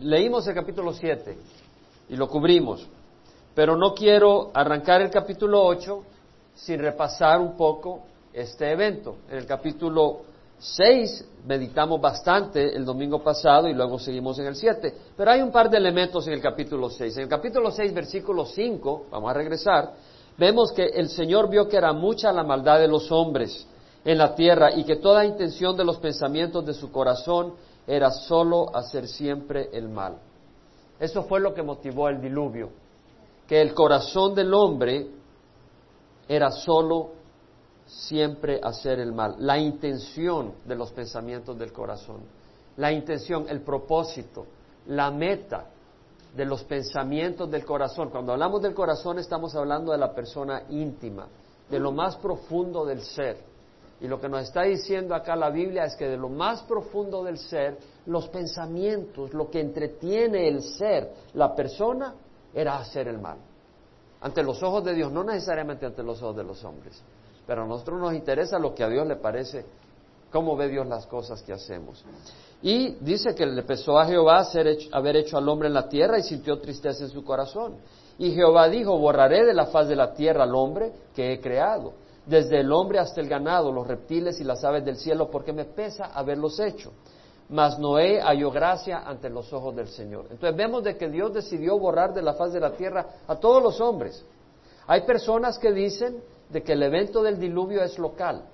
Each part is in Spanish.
leímos el capítulo 7 y lo cubrimos, pero no quiero arrancar el capítulo 8 sin repasar un poco este evento. En el capítulo 6 meditamos bastante el domingo pasado y luego seguimos en el 7, pero hay un par de elementos en el capítulo 6. En el capítulo 6, versículo 5, vamos a regresar, vemos que el Señor vio que era mucha la maldad de los hombres en la tierra y que toda intención de los pensamientos de su corazón era solo hacer siempre el mal. Eso fue lo que motivó el diluvio, que el corazón del hombre era solo siempre hacer el mal, la intención de los pensamientos del corazón, la intención, el propósito, la meta de los pensamientos del corazón. Cuando hablamos del corazón estamos hablando de la persona íntima, de lo más profundo del ser. Y lo que nos está diciendo acá la Biblia es que de lo más profundo del ser, los pensamientos, lo que entretiene el ser, la persona, era hacer el mal. Ante los ojos de Dios, no necesariamente ante los ojos de los hombres. Pero a nosotros nos interesa lo que a Dios le parece, cómo ve Dios las cosas que hacemos. Y dice que le pesó a Jehová haber hecho al hombre en la tierra y sintió tristeza en su corazón. Y Jehová dijo, borraré de la faz de la tierra al hombre que he creado, desde el hombre hasta el ganado, los reptiles y las aves del cielo, porque me pesa haberlos hecho. Mas Noé halló gracia ante los ojos del Señor. Entonces vemos de que Dios decidió borrar de la faz de la tierra a todos los hombres. Hay personas que dicen de que el evento del diluvio es local,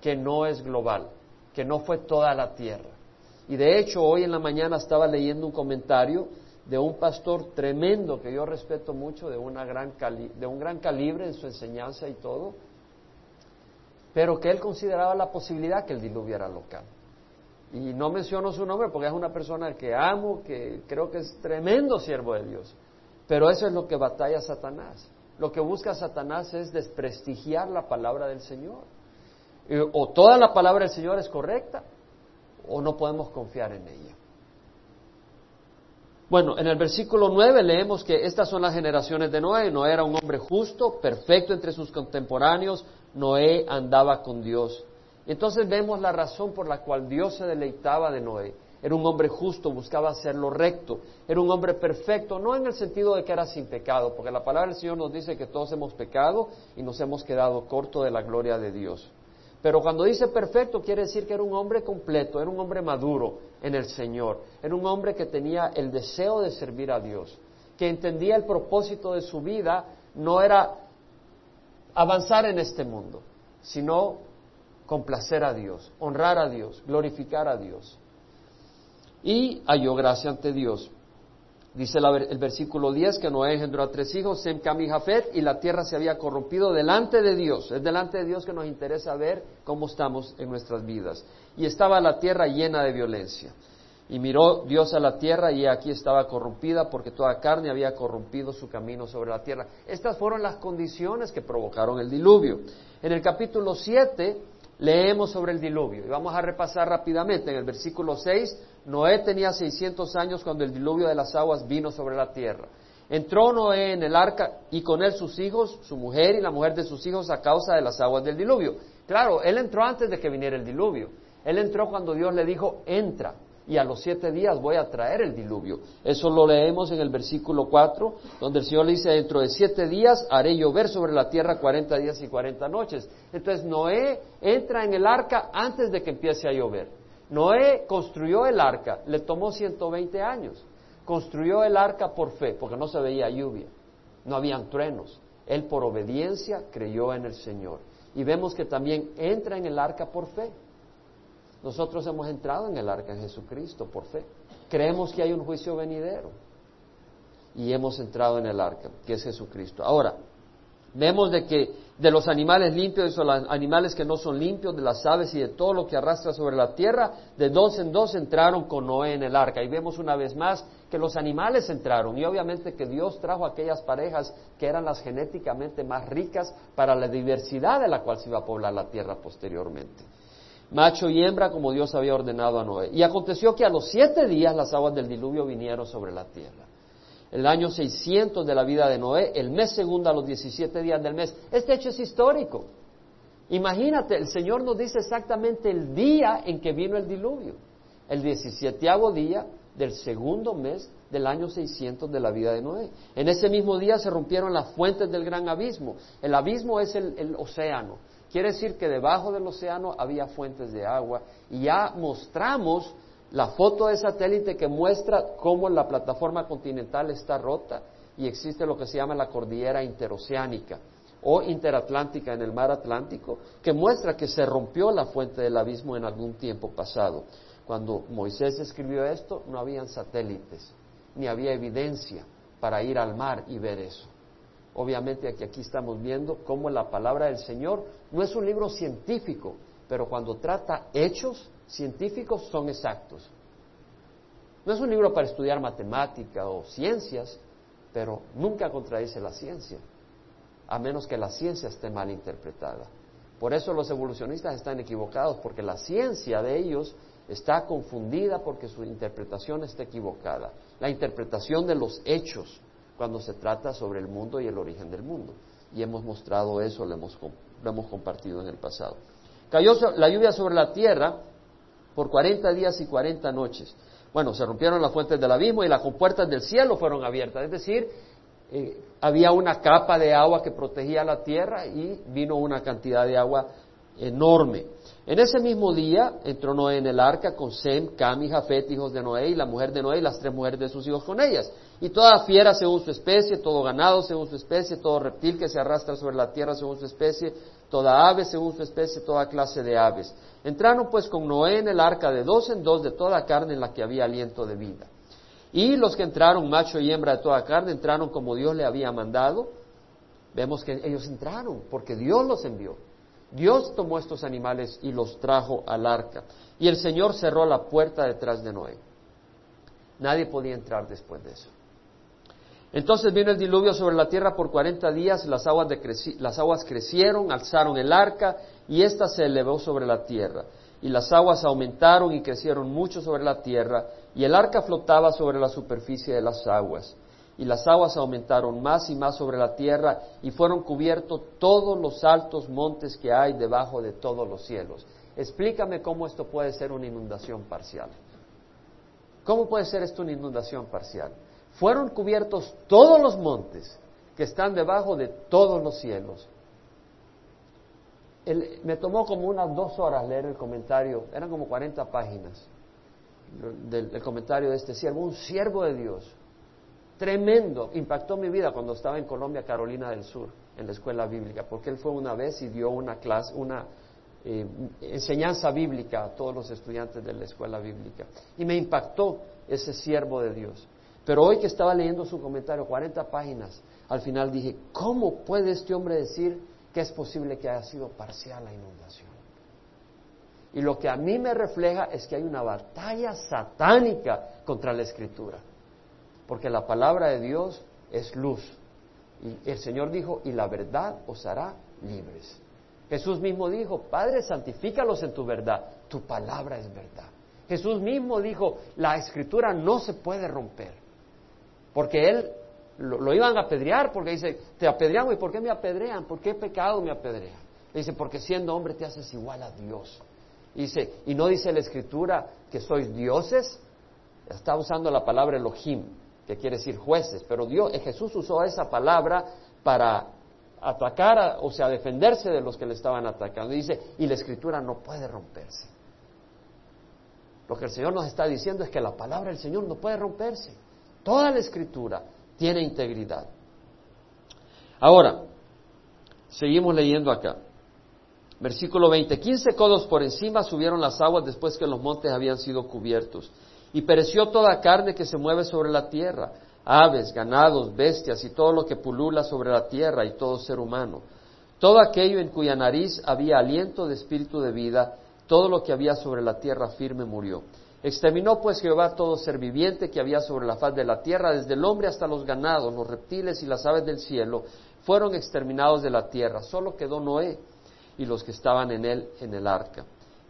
que no es global, que no fue toda la tierra. Y de hecho, hoy en la mañana estaba leyendo un comentario de un pastor tremendo que yo respeto mucho, de, una gran de un gran calibre en su enseñanza y todo, pero que él consideraba la posibilidad que el diluvio era local. Y no menciono su nombre porque es una persona que amo, que creo que es tremendo siervo de Dios. Pero eso es lo que batalla Satanás lo que busca Satanás es desprestigiar la palabra del Señor. O toda la palabra del Señor es correcta o no podemos confiar en ella. Bueno, en el versículo 9 leemos que estas son las generaciones de Noé. Noé era un hombre justo, perfecto entre sus contemporáneos. Noé andaba con Dios. Entonces vemos la razón por la cual Dios se deleitaba de Noé. Era un hombre justo, buscaba hacerlo recto. Era un hombre perfecto, no en el sentido de que era sin pecado, porque la palabra del Señor nos dice que todos hemos pecado y nos hemos quedado corto de la gloria de Dios. Pero cuando dice perfecto quiere decir que era un hombre completo, era un hombre maduro en el Señor, era un hombre que tenía el deseo de servir a Dios, que entendía el propósito de su vida no era avanzar en este mundo, sino complacer a Dios, honrar a Dios, glorificar a Dios y halló gracia ante Dios. Dice el versículo 10 que Noé engendró a tres hijos, Sem, Cam y Jafet, y la tierra se había corrompido delante de Dios. Es delante de Dios que nos interesa ver cómo estamos en nuestras vidas. Y estaba la tierra llena de violencia. Y miró Dios a la tierra y aquí estaba corrompida porque toda carne había corrompido su camino sobre la tierra. Estas fueron las condiciones que provocaron el diluvio. En el capítulo 7 leemos sobre el diluvio y vamos a repasar rápidamente. En el versículo 6 Noé tenía 600 años cuando el diluvio de las aguas vino sobre la tierra. Entró Noé en el arca y con él sus hijos, su mujer y la mujer de sus hijos a causa de las aguas del diluvio. Claro, él entró antes de que viniera el diluvio. Él entró cuando Dios le dijo, entra, y a los siete días voy a traer el diluvio. Eso lo leemos en el versículo 4, donde el Señor le dice, dentro de siete días haré llover sobre la tierra cuarenta días y cuarenta noches. Entonces Noé entra en el arca antes de que empiece a llover. Noé construyó el arca, le tomó 120 años. Construyó el arca por fe, porque no se veía lluvia, no habían truenos. Él por obediencia creyó en el Señor. Y vemos que también entra en el arca por fe. Nosotros hemos entrado en el arca en Jesucristo por fe. Creemos que hay un juicio venidero. Y hemos entrado en el arca, que es Jesucristo. Ahora, Vemos de que de los animales limpios y los animales que no son limpios, de las aves y de todo lo que arrastra sobre la tierra, de dos en dos entraron con Noé en el arca. Y vemos una vez más que los animales entraron y obviamente que Dios trajo aquellas parejas que eran las genéticamente más ricas para la diversidad de la cual se iba a poblar la tierra posteriormente. Macho y hembra como Dios había ordenado a Noé. Y aconteció que a los siete días las aguas del diluvio vinieron sobre la tierra el año 600 de la vida de Noé, el mes segundo a los 17 días del mes. Este hecho es histórico. Imagínate, el Señor nos dice exactamente el día en que vino el diluvio. El 17 día del segundo mes del año 600 de la vida de Noé. En ese mismo día se rompieron las fuentes del gran abismo. El abismo es el, el océano. Quiere decir que debajo del océano había fuentes de agua y ya mostramos la foto de satélite que muestra cómo la plataforma continental está rota y existe lo que se llama la cordillera interoceánica o interatlántica en el mar Atlántico, que muestra que se rompió la fuente del abismo en algún tiempo pasado. Cuando Moisés escribió esto, no habían satélites, ni había evidencia para ir al mar y ver eso. Obviamente aquí, aquí estamos viendo cómo la palabra del Señor no es un libro científico, pero cuando trata hechos científicos son exactos. No es un libro para estudiar matemática o ciencias, pero nunca contradice la ciencia, a menos que la ciencia esté mal interpretada. Por eso los evolucionistas están equivocados, porque la ciencia de ellos está confundida porque su interpretación está equivocada. La interpretación de los hechos cuando se trata sobre el mundo y el origen del mundo. Y hemos mostrado eso, lo hemos, lo hemos compartido en el pasado. Cayó la lluvia sobre la tierra por cuarenta días y cuarenta noches. Bueno, se rompieron las fuentes del abismo y las compuertas del cielo fueron abiertas. Es decir, eh, había una capa de agua que protegía la tierra y vino una cantidad de agua enorme. En ese mismo día entró Noé en el arca con Sem, Cam y Jafet, hijos de Noé, y la mujer de Noé y las tres mujeres de sus hijos con ellas. Y toda fiera según su especie, todo ganado según su especie, todo reptil que se arrastra sobre la tierra según su especie, toda ave según su especie, toda clase de aves. Entraron pues con Noé en el arca de dos en dos de toda carne en la que había aliento de vida. Y los que entraron, macho y hembra de toda carne, entraron como Dios le había mandado. Vemos que ellos entraron porque Dios los envió. Dios tomó estos animales y los trajo al arca. Y el Señor cerró la puerta detrás de Noé. Nadie podía entrar después de eso. Entonces vino el diluvio sobre la tierra por cuarenta días, las aguas, las aguas crecieron, alzaron el arca y ésta se elevó sobre la tierra. Y las aguas aumentaron y crecieron mucho sobre la tierra, y el arca flotaba sobre la superficie de las aguas. Y las aguas aumentaron más y más sobre la tierra, y fueron cubiertos todos los altos montes que hay debajo de todos los cielos. Explícame cómo esto puede ser una inundación parcial. ¿Cómo puede ser esto una inundación parcial? Fueron cubiertos todos los montes que están debajo de todos los cielos me tomó como unas dos horas leer el comentario, eran como 40 páginas del, comentario de este siervo, un siervo de Dios, tremendo, impactó mi vida cuando estaba en Colombia, Carolina del Sur, en la escuela bíblica, porque él fue una vez y dio una clase, una eh, enseñanza bíblica a todos los estudiantes de la escuela bíblica. Y me impactó ese siervo de Dios. Pero hoy que estaba leyendo su comentario, 40 páginas, al final dije, ¿cómo puede este hombre decir que es posible que haya sido parcial la inundación. Y lo que a mí me refleja es que hay una batalla satánica contra la escritura, porque la palabra de Dios es luz. Y el Señor dijo, y la verdad os hará libres. Jesús mismo dijo, Padre, santifícalos en tu verdad, tu palabra es verdad. Jesús mismo dijo, la escritura no se puede romper, porque Él lo, iban a apedrear porque dice, te apedrean, ¿y por qué me apedrean? ¿Por qué pecado me apedrean? Dice, porque siendo hombre te haces igual a Dios. Dice, y no dice la escritura que sois dioses, está usando la palabra Elohim, que quiere decir jueces, pero Dios, eh, Jesús usó esa palabra para atacar, o sea, defenderse de los que le estaban atacando. Dice, y la escritura no puede romperse. Lo que el Señor nos está diciendo es que la palabra del Señor no puede romperse. Toda la escritura tiene integridad. Ahora, seguimos leyendo acá. Versículo 20. Quince codos por encima subieron las aguas después que los montes habían sido cubiertos. Y pereció toda carne que se mueve sobre la tierra, aves, ganados, bestias y todo lo que pulula sobre la tierra y todo ser humano. Todo aquello en cuya nariz había aliento de espíritu de vida, todo lo que había sobre la tierra firme murió. Exterminó pues Jehová todo ser viviente que había sobre la faz de la tierra, desde el hombre hasta los ganados, los reptiles y las aves del cielo, fueron exterminados de la tierra. Solo quedó Noé y los que estaban en él en el arca.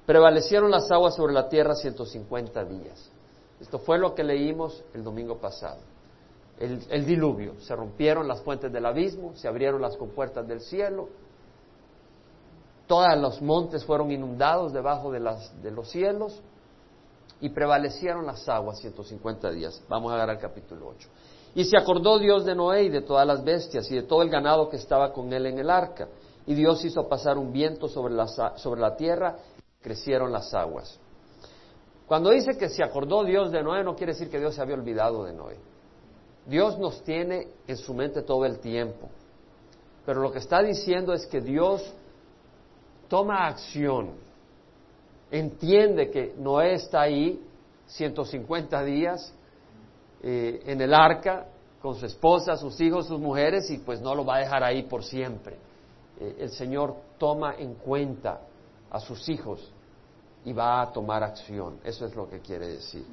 Prevalecieron las aguas sobre la tierra 150 días. Esto fue lo que leímos el domingo pasado. El, el, diluvio. Se rompieron las fuentes del abismo, se abrieron las compuertas del cielo, todos los montes fueron inundados debajo de, las, de los cielos, y prevalecieron las aguas 150 días. Vamos a ver al capítulo 8. Y se acordó Dios de Noé y de todas las bestias y de todo el ganado que estaba con él en el arca. Y Dios hizo pasar un viento sobre la, sobre la tierra crecieron las aguas. Cuando dice que se acordó Dios de Noé, no quiere decir que Dios se había olvidado de Noé. Dios nos tiene en su mente todo el tiempo. Pero lo que está diciendo es que Dios toma acción, entiende que Noé está ahí 150 días eh, en el arca con su esposa, sus hijos, sus mujeres y pues no lo va a dejar ahí por siempre. Eh, el Señor toma en cuenta a sus hijos y va a tomar acción. Eso es lo que quiere decir.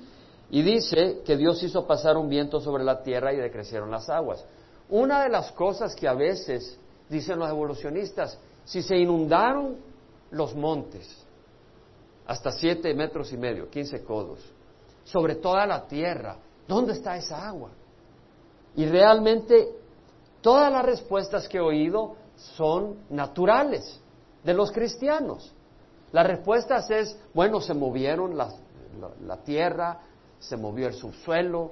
Y dice que Dios hizo pasar un viento sobre la tierra y decrecieron las aguas. Una de las cosas que a veces dicen los evolucionistas, si se inundaron los montes hasta siete metros y medio, quince codos, sobre toda la tierra, ¿dónde está esa agua? Y realmente todas las respuestas que he oído son naturales de los cristianos. Las respuestas es, bueno, se movieron la, la tierra, se movió el subsuelo,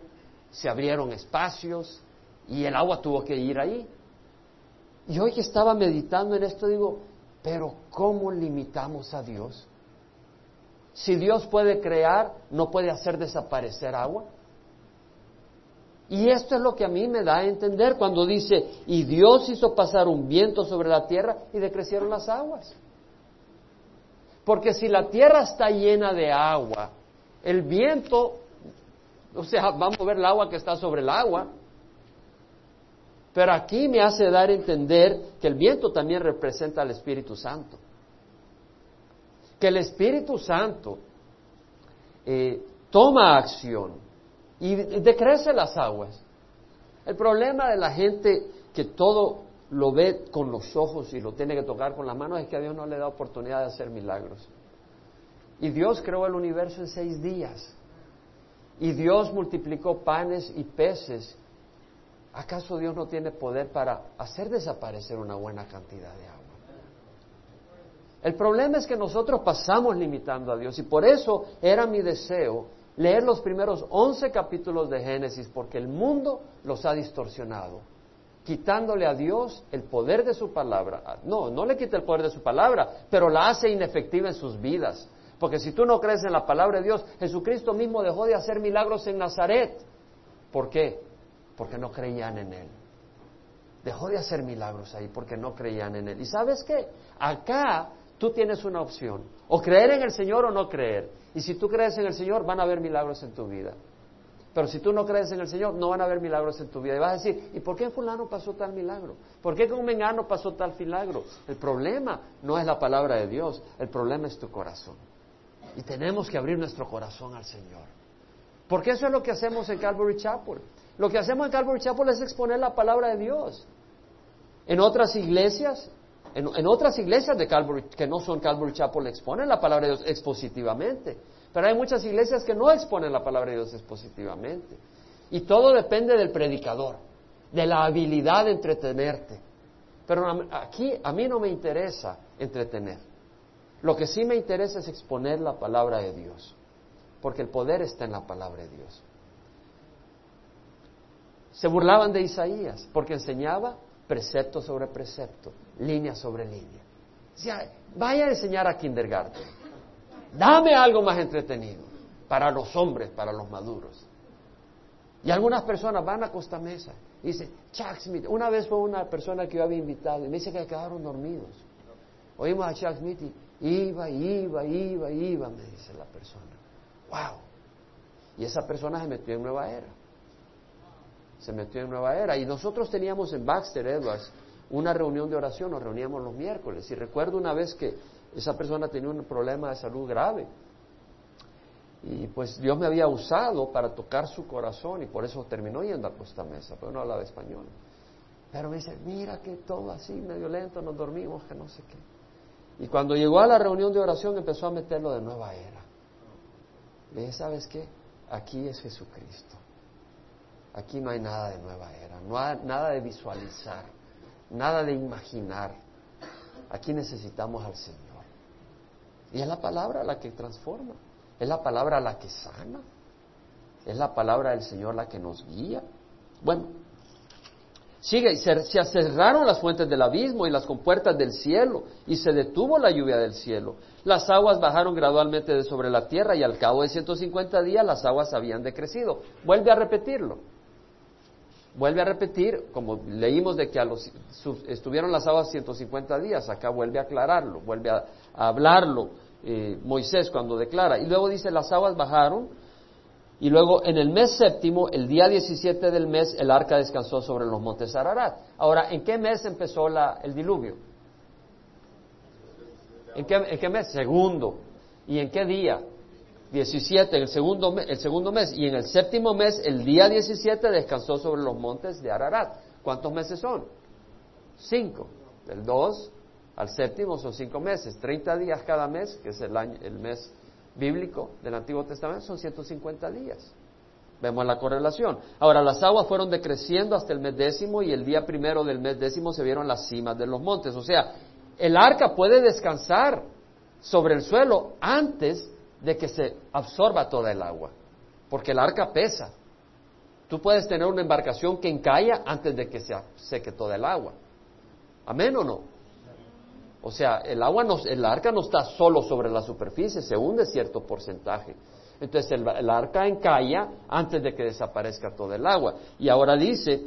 se abrieron espacios y el agua tuvo que ir ahí. Y hoy que estaba meditando en esto digo, pero ¿cómo limitamos a Dios? Si Dios puede crear, ¿no puede hacer desaparecer agua? Y esto es lo que a mí me da a entender cuando dice, y Dios hizo pasar un viento sobre la tierra y decrecieron las aguas. Porque si la tierra está llena de agua, el viento, o sea, va a mover el agua que está sobre el agua, pero aquí me hace dar a entender que el viento también representa al Espíritu Santo. Que el Espíritu Santo eh, toma acción y decrece las aguas. El problema de la gente que todo lo ve con los ojos y lo tiene que tocar con las manos es que a Dios no le da oportunidad de hacer milagros. Y Dios creó el universo en seis días. Y Dios multiplicó panes y peces ¿Acaso Dios no tiene poder para hacer desaparecer una buena cantidad de agua? El problema es que nosotros pasamos limitando a Dios y por eso era mi deseo leer los primeros once capítulos de Génesis porque el mundo los ha distorsionado, quitándole a Dios el poder de su palabra. No, no le quita el poder de su palabra, pero la hace inefectiva en sus vidas. Porque si tú no crees en la palabra de Dios, Jesucristo mismo dejó de hacer milagros en Nazaret. ¿Por qué? porque no creían en Él. Dejó de hacer milagros ahí porque no creían en Él. ¿Y sabes qué? Acá tú tienes una opción, o creer en el Señor o no creer. Y si tú crees en el Señor, van a haber milagros en tu vida. Pero si tú no crees en el Señor, no van a haber milagros en tu vida. Y vas a decir, ¿y por qué en fulano pasó tal milagro? ¿Por qué con Mengano pasó tal milagro? El problema no es la palabra de Dios, el problema es tu corazón. Y tenemos que abrir nuestro corazón al Señor. Porque eso es lo que hacemos en Calvary Chapel. Lo que hacemos en Calvary Chapel es exponer la palabra de Dios. En otras iglesias, en, otras iglesias de Calvary, que no son Calvary Chapel, exponen la palabra de Dios expositivamente. Pero hay muchas iglesias que no exponen la palabra de Dios expositivamente. Y todo depende del predicador, de la habilidad de entretenerte. Pero aquí a mí no me interesa entretener. Lo que sí me interesa es exponer la palabra de Dios, porque el poder está en la palabra de Dios. Se burlaban de Isaías porque enseñaba precepto sobre precepto, línea sobre línea. Vaya a enseñar a kindergarten. Dame algo más entretenido para los hombres, para los maduros. Y algunas personas van a Costa Mesa y dicen, Chuck Smith, una vez fue una persona que yo había invitado y me dice que quedaron dormidos. Oímos a Chuck Smith y iba, iba, iba, iba, me dice la persona. ¡Wow! Y esa persona se metió en Nueva Era se metió en Nueva Era. Y nosotros teníamos en Baxter Edwards una reunión de oración, nos reuníamos los miércoles. Y recuerdo una vez que esa persona tenía un problema de salud grave. Y pues Dios me había usado para tocar su corazón y por eso terminó yendo a Costa Mesa, pero no hablaba español. Pero me dice, mira que todo así, medio lento, nos dormimos, que no sé qué. Y cuando llegó a la reunión de oración empezó a meterlo de nueva era. Le dije, ¿sabes qué? Aquí es Jesucristo. Aquí no hay nada de nueva era, no hay nada de visualizar, nada de imaginar. Aquí necesitamos al Señor. Y es la palabra la que transforma. Es la palabra la que sana. Es la palabra del Señor la que nos guía. Bueno, sigue, se, se cerraron las fuentes del abismo y las compuertas del cielo, y se detuvo la lluvia del cielo. Las aguas bajaron gradualmente de sobre la tierra, y al cabo de 150 días las aguas habían decrecido. Vuelve a repetirlo. Vuelve a repetir, como leímos de que a los, estuvieron las aguas 150 días, acá vuelve a aclararlo, vuelve a, hablarlo eh, Moisés cuando declara. Y luego dice, las aguas bajaron y luego en el mes séptimo, el día 17 del mes, el arca descansó sobre los montes Ararat. Ahora, ¿en qué mes empezó el diluvio? ¿En qué, ¿En qué, mes? Segundo. ¿Y en qué día? 17, en el segundo, el segundo mes. Y en el séptimo mes, el día 17, descansó sobre los montes de Ararat. ¿Cuántos meses son? Cinco. Del 2 al séptimo son cinco meses. 30 días cada mes, que es el, año, el mes bíblico del Antiguo Testamento son 150 días. Vemos la correlación. Ahora, las aguas fueron decreciendo hasta el mes décimo y el día primero del mes décimo se vieron las cimas de los montes. O sea, el arca puede descansar sobre el suelo antes de que se absorba toda el agua, porque el arca pesa. Tú puedes tener una embarcación que encalla antes de que se seque toda el agua. ¿Amén o no? O sea, el agua no, el arca no está solo sobre la superficie, se hunde cierto porcentaje. Entonces el, arca encalla antes de que desaparezca todo el agua. Y ahora dice,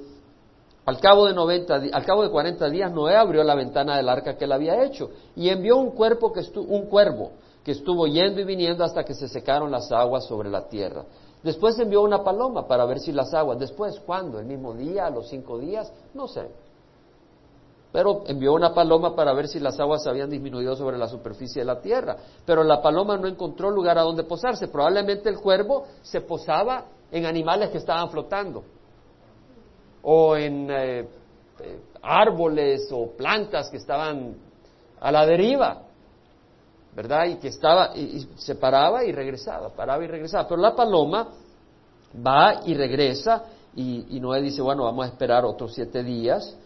al cabo de 90, al cabo de 40 días Noé abrió la ventana del arca que él había hecho y envió un cuerpo que un cuervo que estuvo yendo y viniendo hasta que se secaron las aguas sobre la tierra. Después envió una paloma para ver si las aguas, después, ¿cuándo? ¿El mismo día? ¿A los cinco días? No sé. Pero envió una paloma para ver si las aguas habían disminuido sobre la superficie de la tierra. Pero la paloma no encontró lugar a donde posarse. Probablemente el cuervo se posaba en animales que estaban flotando. O en eh, eh, árboles o plantas que estaban a la deriva. ¿Verdad? Y que estaba, y se paraba y regresaba, paraba y regresaba. Pero la paloma va y regresa y, y Noé dice, bueno, vamos a esperar otros siete días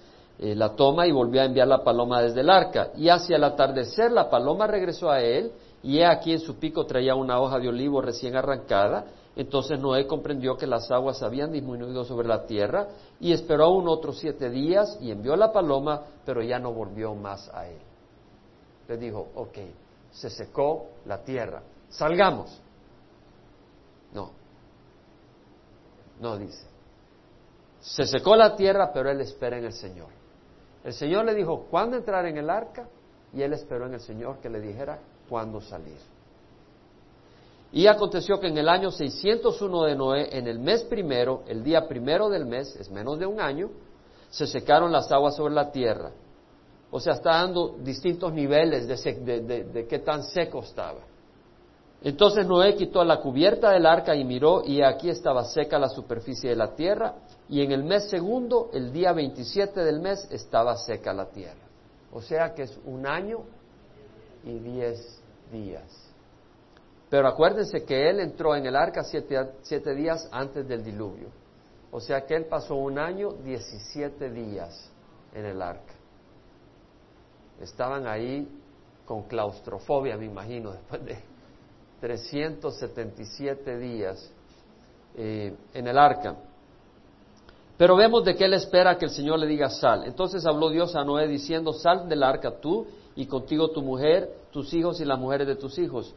eh, la toma y volvió a enviar la paloma desde el arca. Y hacia el atardecer la paloma regresó a él, y he aquí en su pico traía una hoja de olivo recién arrancada. Entonces Noé comprendió que las aguas habían disminuido sobre la tierra, y esperó aún otros siete días, y envió la paloma, pero ya no volvió más a él. Le dijo, ok, se secó la tierra, salgamos. No, no dice. Se secó la tierra, pero él espera en el Señor. El Señor le dijo cuándo entrar en el arca y él esperó en el Señor que le dijera cuándo salir. Y aconteció que en el año 601 de Noé, en el mes primero, el día primero del mes, es menos de un año, se secaron las aguas sobre la tierra. O sea, está dando distintos niveles de, de qué tan seco estaba. Entonces Noé quitó la cubierta del arca y miró, y aquí estaba seca la superficie de la tierra, y en el mes segundo, el día 27 del mes, estaba seca la tierra. O sea que es un año y diez días. Pero acuérdense que él entró en el arca siete, días antes del diluvio. O sea que él pasó un año, diecisiete días en el arca. Estaban ahí con claustrofobia, me imagino, después de 377 días eh, en el arca. Pero vemos de qué él espera que el Señor le diga sal. Entonces habló Dios a Noé diciendo, sal del arca tú y contigo tu mujer, tus hijos y las mujeres de tus hijos.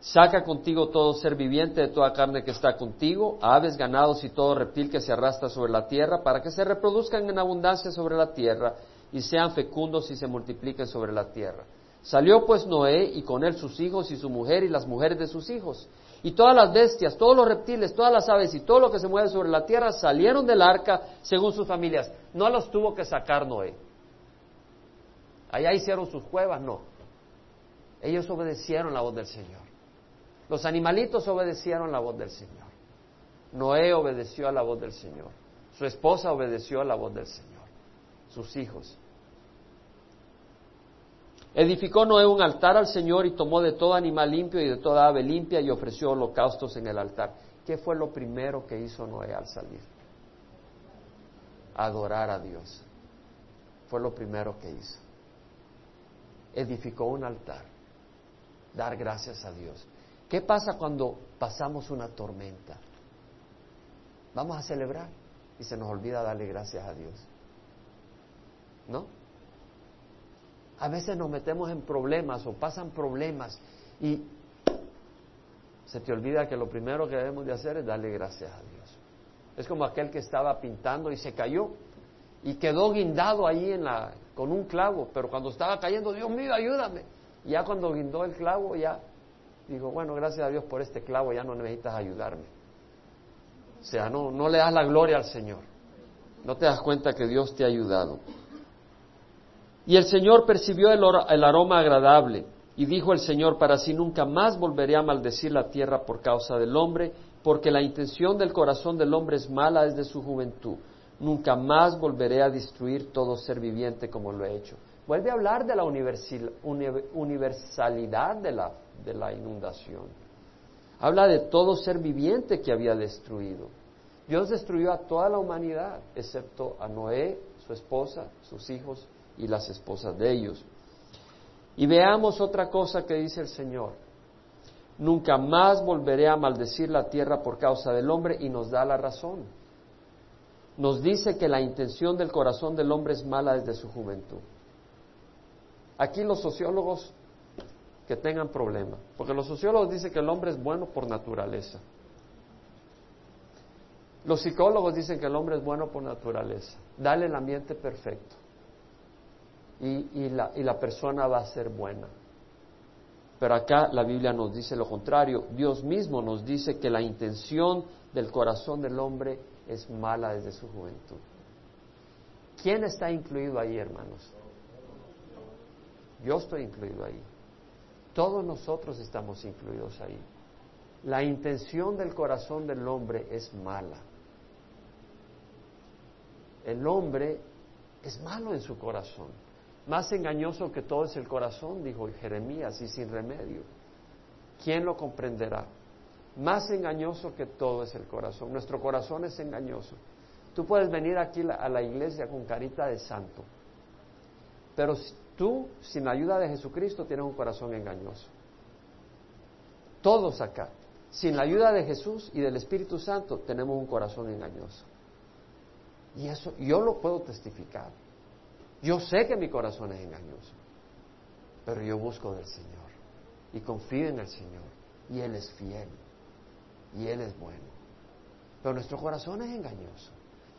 Saca contigo todo ser viviente de toda carne que está contigo, aves, ganados y todo reptil que se arrastra sobre la tierra, para que se reproduzcan en abundancia sobre la tierra y sean fecundos y se multipliquen sobre la tierra. Salió pues Noé y con él sus hijos y su mujer y las mujeres de sus hijos y todas las bestias, todos los reptiles, todas las aves y todo lo que se mueve sobre la tierra salieron del arca según sus familias. No los tuvo que sacar Noé. Allá hicieron sus cuevas, no. Ellos obedecieron la voz del Señor. Los animalitos obedecieron la voz del Señor. Noé obedeció a la voz del Señor. Su esposa obedeció a la voz del Señor. Sus hijos. Edificó Noé un altar al Señor y tomó de todo animal limpio y de toda ave limpia y ofreció holocaustos en el altar. ¿Qué fue lo primero que hizo Noé al salir? Adorar a Dios. Fue lo primero que hizo. Edificó un altar. Dar gracias a Dios. ¿Qué pasa cuando pasamos una tormenta? Vamos a celebrar y se nos olvida darle gracias a Dios. ¿No? A veces nos metemos en problemas o pasan problemas y se te olvida que lo primero que debemos de hacer es darle gracias a Dios. Es como aquel que estaba pintando y se cayó y quedó guindado ahí en la, con un clavo, pero cuando estaba cayendo, Dios mío, ayúdame. Ya cuando guindó el clavo, ya dijo, bueno, gracias a Dios por este clavo, ya no necesitas ayudarme. O sea, no, no le das la gloria al Señor. No te das cuenta que Dios te ha ayudado. Y el Señor percibió el, el aroma agradable y dijo el Señor, para sí nunca más volveré a maldecir la tierra por causa del hombre, porque la intención del corazón del hombre es mala desde su juventud. Nunca más volveré a destruir todo ser viviente como lo he hecho. Vuelve a hablar de la universalidad de la, de la inundación. Habla de todo ser viviente que había destruido. Dios destruyó a toda la humanidad, excepto a Noé, su esposa, sus hijos y las esposas de ellos. Y veamos otra cosa que dice el Señor. Nunca más volveré a maldecir la tierra por causa del hombre y nos da la razón. Nos dice que la intención del corazón del hombre es mala desde su juventud. Aquí los sociólogos que tengan problemas, porque los sociólogos dicen que el hombre es bueno por naturaleza. Los psicólogos dicen que el hombre es bueno por naturaleza. Dale el ambiente perfecto y, la, y la persona va a ser buena. Pero acá la Biblia nos dice lo contrario. Dios mismo nos dice que la intención del corazón del hombre es mala desde su juventud. ¿Quién está incluido ahí, hermanos? Yo estoy incluido ahí. Todos nosotros estamos incluidos ahí. La intención del corazón del hombre es mala. El hombre es malo en su corazón. Más engañoso que todo es el corazón, dijo Jeremías, y sin remedio. ¿Quién lo comprenderá? Más engañoso que todo es el corazón. Nuestro corazón es engañoso. Tú puedes venir aquí a la iglesia con carita de santo, pero tú, sin la ayuda de Jesucristo, tienes un corazón engañoso. Todos acá, sin la ayuda de Jesús y del Espíritu Santo, tenemos un corazón engañoso. Y eso yo lo puedo testificar. Yo sé que mi corazón es engañoso, pero yo busco del Señor y confío en el Señor y Él es fiel y Él es bueno. Pero nuestro corazón es engañoso.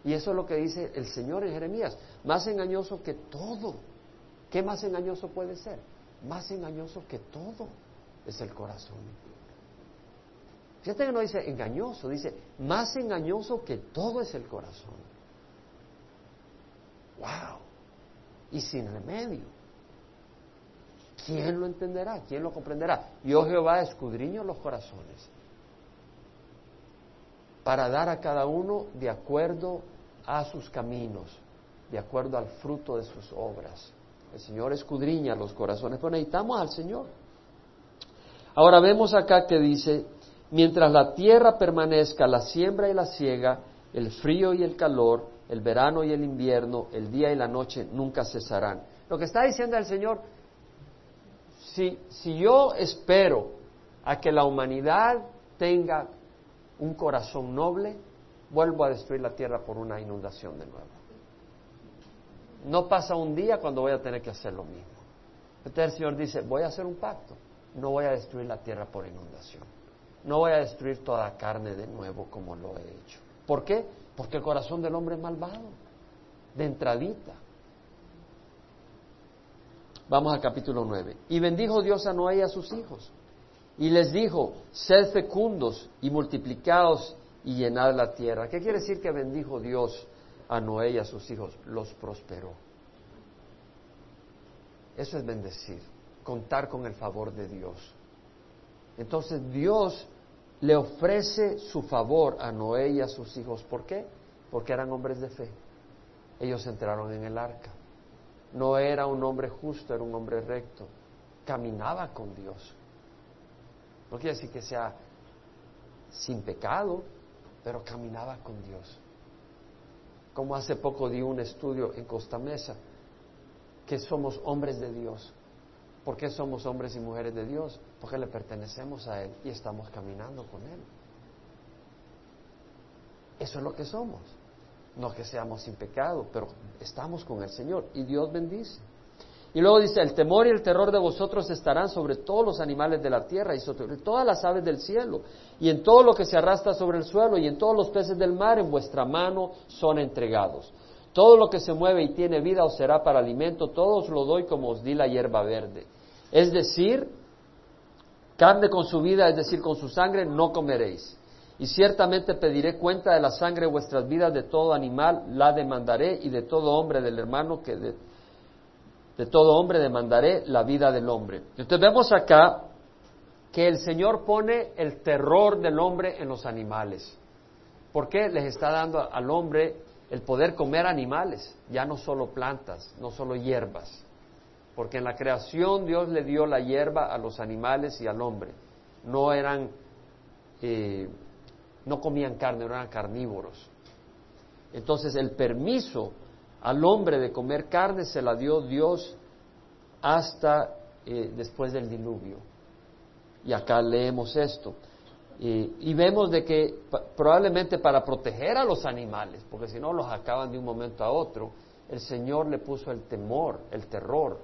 Y eso es lo que dice el Señor en Jeremías, más engañoso que todo. ¿Qué más engañoso puede ser? Más engañoso que todo es el corazón. Fíjate que no dice engañoso, dice más engañoso que todo es el corazón. ¡Wow! Y sin remedio. ¿Quién lo entenderá? ¿Quién lo comprenderá? Yo Jehová escudriño los corazones para dar a cada uno de acuerdo a sus caminos, de acuerdo al fruto de sus obras. El Señor escudriña los corazones, pero necesitamos al Señor. Ahora vemos acá que dice, mientras la tierra permanezca la siembra y la siega, el frío y el calor, el verano y el invierno, el día y la noche nunca cesarán. Lo que está diciendo el Señor, si, si yo espero a que la humanidad tenga un corazón noble, vuelvo a destruir la tierra por una inundación de nuevo. No pasa un día cuando voy a tener que hacer lo mismo. Entonces el Señor dice, voy a hacer un pacto, no voy a destruir la tierra por inundación, no voy a destruir toda carne de nuevo como lo he hecho. ¿Por qué? Porque el corazón del hombre es malvado, de entradita. Vamos al capítulo 9. Y bendijo Dios a Noé y a sus hijos. Y les dijo, sed fecundos y multiplicados y llenad la tierra. ¿Qué quiere decir que bendijo Dios a Noé y a sus hijos? Los prosperó. Eso es bendecir, contar con el favor de Dios. Entonces Dios le ofrece su favor a Noé y a sus hijos. ¿Por qué? Porque eran hombres de fe. Ellos entraron en el arca. No era un hombre justo, era un hombre recto. Caminaba con Dios. No quiere decir que sea sin pecado, pero caminaba con Dios. Como hace poco di un estudio en Costa Mesa, que somos hombres de Dios. ¿Por qué somos hombres y mujeres de Dios? Porque le pertenecemos a Él y estamos caminando con Él. Eso es lo que somos. No que seamos sin pecado, pero estamos con el Señor y Dios bendice. Y luego dice, el temor y el terror de vosotros estarán sobre todos los animales de la tierra y sobre todas las aves del cielo, y en todo lo que se arrastra sobre el suelo, y en todos los peces del mar, en vuestra mano son entregados. Todo lo que se mueve y tiene vida os será para alimento, todo os lo doy como os di la hierba verde. Es decir, carne con su vida, es decir, con su sangre, no comeréis. Y ciertamente pediré cuenta de la sangre de vuestras vidas, de todo animal la demandaré, y de todo hombre del hermano que de, de todo hombre demandaré la vida del hombre. Entonces vemos acá que el Señor pone el terror del hombre en los animales. ¿Por qué les está dando al hombre el poder comer animales? Ya no solo plantas, no solo hierbas. Porque en la creación Dios le dio la hierba a los animales y al hombre. No eran, eh, no comían carne, eran carnívoros. Entonces el permiso al hombre de comer carne se la dio Dios hasta eh, después del diluvio. Y acá leemos esto. Y vemos de que probablemente para proteger a los animales, porque si no los acaban de un momento a otro, el Señor le puso el temor, el terror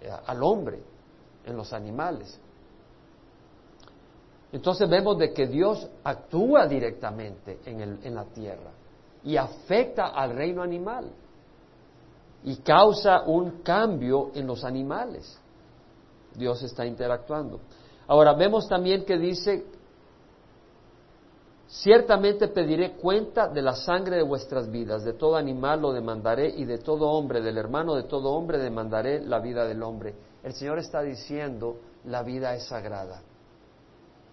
eh, al hombre en los animales. Entonces vemos de que Dios actúa directamente en, el, en la tierra y afecta al reino animal y causa un cambio en los animales. Dios está interactuando. Ahora vemos también que dice, ciertamente pediré cuenta de la sangre de vuestras vidas, de todo animal lo demandaré y de todo hombre, del hermano de todo hombre demandaré la vida del hombre. El Señor está diciendo, la vida es sagrada,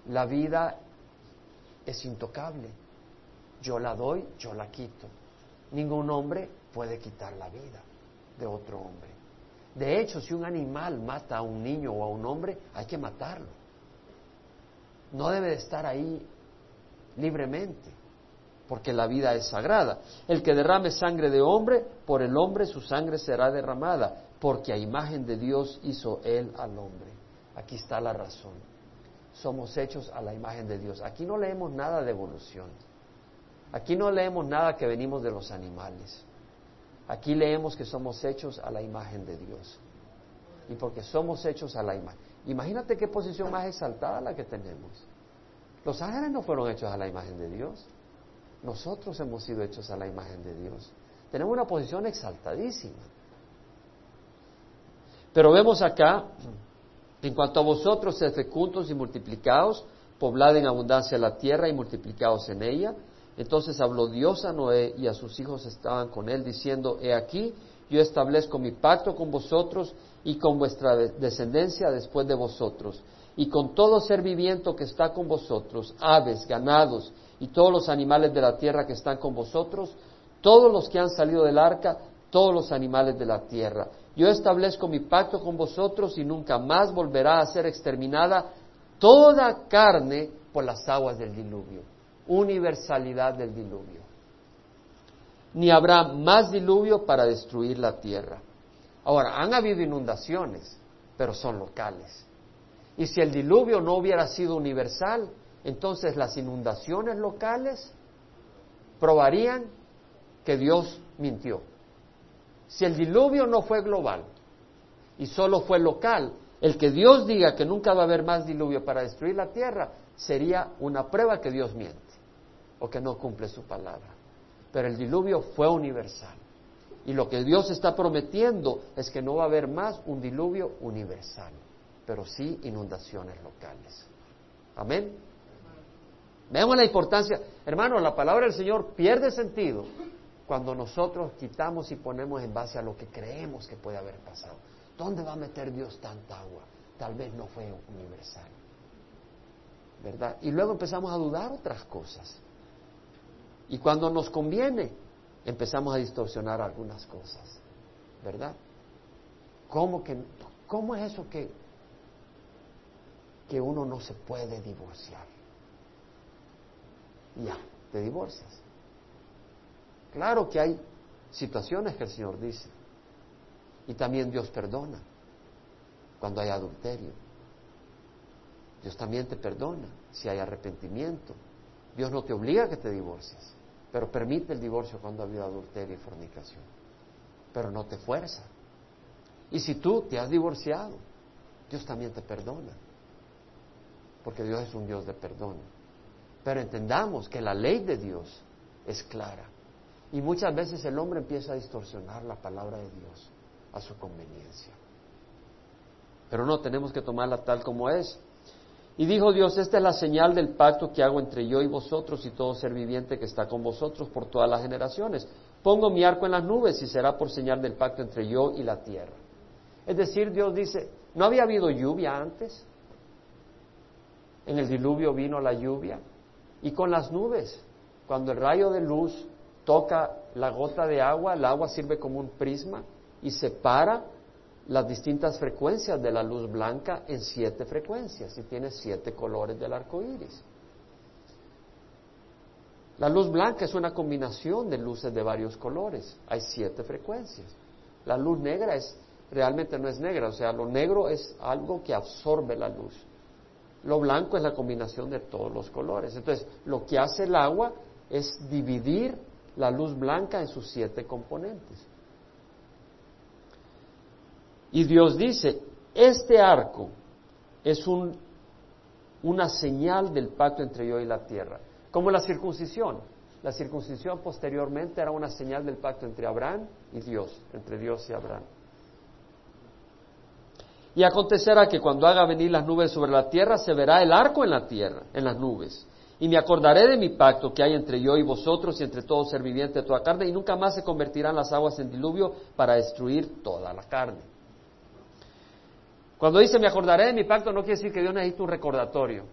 la vida es intocable, yo la doy, yo la quito. Ningún hombre puede quitar la vida de otro hombre. De hecho, si un animal mata a un niño o a un hombre, hay que matarlo. No debe de estar ahí libremente, porque la vida es sagrada. El que derrame sangre de hombre, por el hombre su sangre será derramada, porque a imagen de Dios hizo él al hombre. Aquí está la razón. Somos hechos a la imagen de Dios. Aquí no leemos nada de evolución. Aquí no leemos nada que venimos de los animales. Aquí leemos que somos hechos a la imagen de Dios. Y porque somos hechos a la imagen. Imagínate qué posición más exaltada la que tenemos. Los ángeles no fueron hechos a la imagen de Dios. Nosotros hemos sido hechos a la imagen de Dios. Tenemos una posición exaltadísima. Pero vemos acá, en cuanto a vosotros, sed fecundos y multiplicados, poblad en abundancia la tierra y multiplicados en ella. Entonces habló Dios a Noé y a sus hijos estaban con él, diciendo, He aquí, yo establezco mi pacto con vosotros y con vuestra descendencia después de vosotros, y con todo ser viviente que está con vosotros, aves, ganados y todos los animales de la tierra que están con vosotros, todos los que han salido del arca, todos los animales de la tierra. Yo establezco mi pacto con vosotros y nunca más volverá a ser exterminada toda carne por las aguas del diluvio universalidad del diluvio. Ni habrá más diluvio para destruir la tierra. Ahora, han habido inundaciones, pero son locales. Y si el diluvio no hubiera sido universal, entonces las inundaciones locales probarían que Dios mintió. Si el diluvio no fue global y solo fue local, el que Dios diga que nunca va a haber más diluvio para destruir la tierra sería una prueba que Dios miente o que no cumple su palabra. Pero el diluvio fue universal. Y lo que Dios está prometiendo es que no va a haber más un diluvio universal, pero sí inundaciones locales. Amén. Vemos la importancia. Hermano, la palabra del Señor pierde sentido cuando nosotros quitamos y ponemos en base a lo que creemos que puede haber pasado. ¿Dónde va a meter Dios tanta agua? Tal vez no fue universal. ¿Verdad? Y luego empezamos a dudar otras cosas. Y cuando nos conviene, empezamos a distorsionar algunas cosas, ¿verdad? ¿Cómo, que, cómo es eso que, que uno no se puede divorciar? Ya, te divorcias. Claro que hay situaciones que el Señor dice. Y también Dios perdona. cuando hay adulterio. Dios también te perdona si hay arrepentimiento. Dios no te obliga a que te divorcies, pero permite el divorcio cuando ha habido adulterio y fornicación. Pero no te fuerza. Y si tú te has divorciado, Dios también te perdona. Porque Dios es un Dios de perdón. Pero entendamos que la ley de Dios es clara. Y muchas veces el hombre empieza a distorsionar la palabra de Dios a su conveniencia. Pero no tenemos que tomarla tal como es. Y dijo Dios, esta es la señal del pacto que hago entre yo y vosotros y todo ser viviente que está con vosotros por todas las generaciones. Pongo mi arco en las nubes y será por señal del pacto entre yo y la tierra. Es decir, Dios dice, ¿no había habido lluvia antes? En el diluvio vino la lluvia y con las nubes, cuando el rayo de luz toca la gota de agua, el agua sirve como un prisma y separa las distintas frecuencias de la luz blanca en siete frecuencias y tiene siete colores del arco iris. La luz blanca es una combinación de luces de varios colores, hay siete frecuencias. La luz negra es realmente no es negra, o sea, lo negro es algo que absorbe la luz. Lo blanco es la combinación de todos los colores. Entonces, lo que hace el agua es dividir la luz blanca en sus siete componentes. Y Dios dice, este arco es un, una señal del pacto entre yo y la tierra, como la circuncisión. La circuncisión posteriormente era una señal del pacto entre Abraham y Dios, entre Dios y Abraham. Y acontecerá que cuando haga venir las nubes sobre la tierra, se verá el arco en la tierra, en las nubes. Y me acordaré de mi pacto que hay entre yo y vosotros y entre todo ser viviente de toda carne, y nunca más se convertirán las aguas en diluvio para destruir toda la carne. Cuando dice me acordaré de mi pacto, no quiere decir que Dios necesita un recordatorio.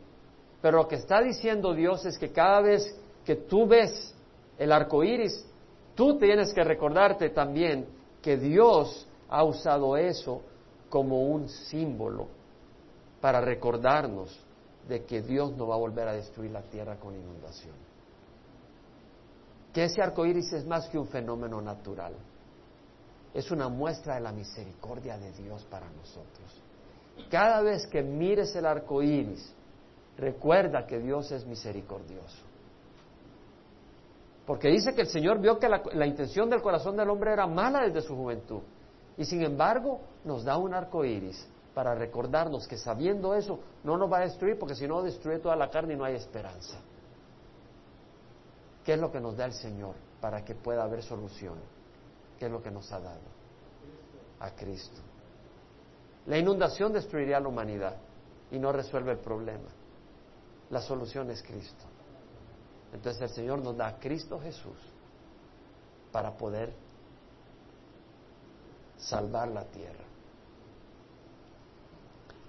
Pero lo que está diciendo Dios es que cada vez que tú ves el arco iris, tú tienes que recordarte también que Dios ha usado eso como un símbolo para recordarnos de que Dios no va a volver a destruir la tierra con inundación. Que ese arco iris es más que un fenómeno natural, es una muestra de la misericordia de Dios para nosotros. Cada vez que mires el arco iris, recuerda que Dios es misericordioso. Porque dice que el Señor vio que la, intención del corazón del hombre era mala desde su juventud. Y sin embargo, nos da un arco iris para recordarnos que sabiendo eso no nos va a destruir, porque si no destruye toda la carne y no hay esperanza. ¿Qué es lo que nos da el Señor para que pueda haber solución? ¿Qué es lo que nos ha dado? A Cristo. La inundación destruiría a la humanidad y no resuelve el problema. La solución es Cristo. Entonces el Señor nos da a Cristo Jesús para poder salvar la tierra.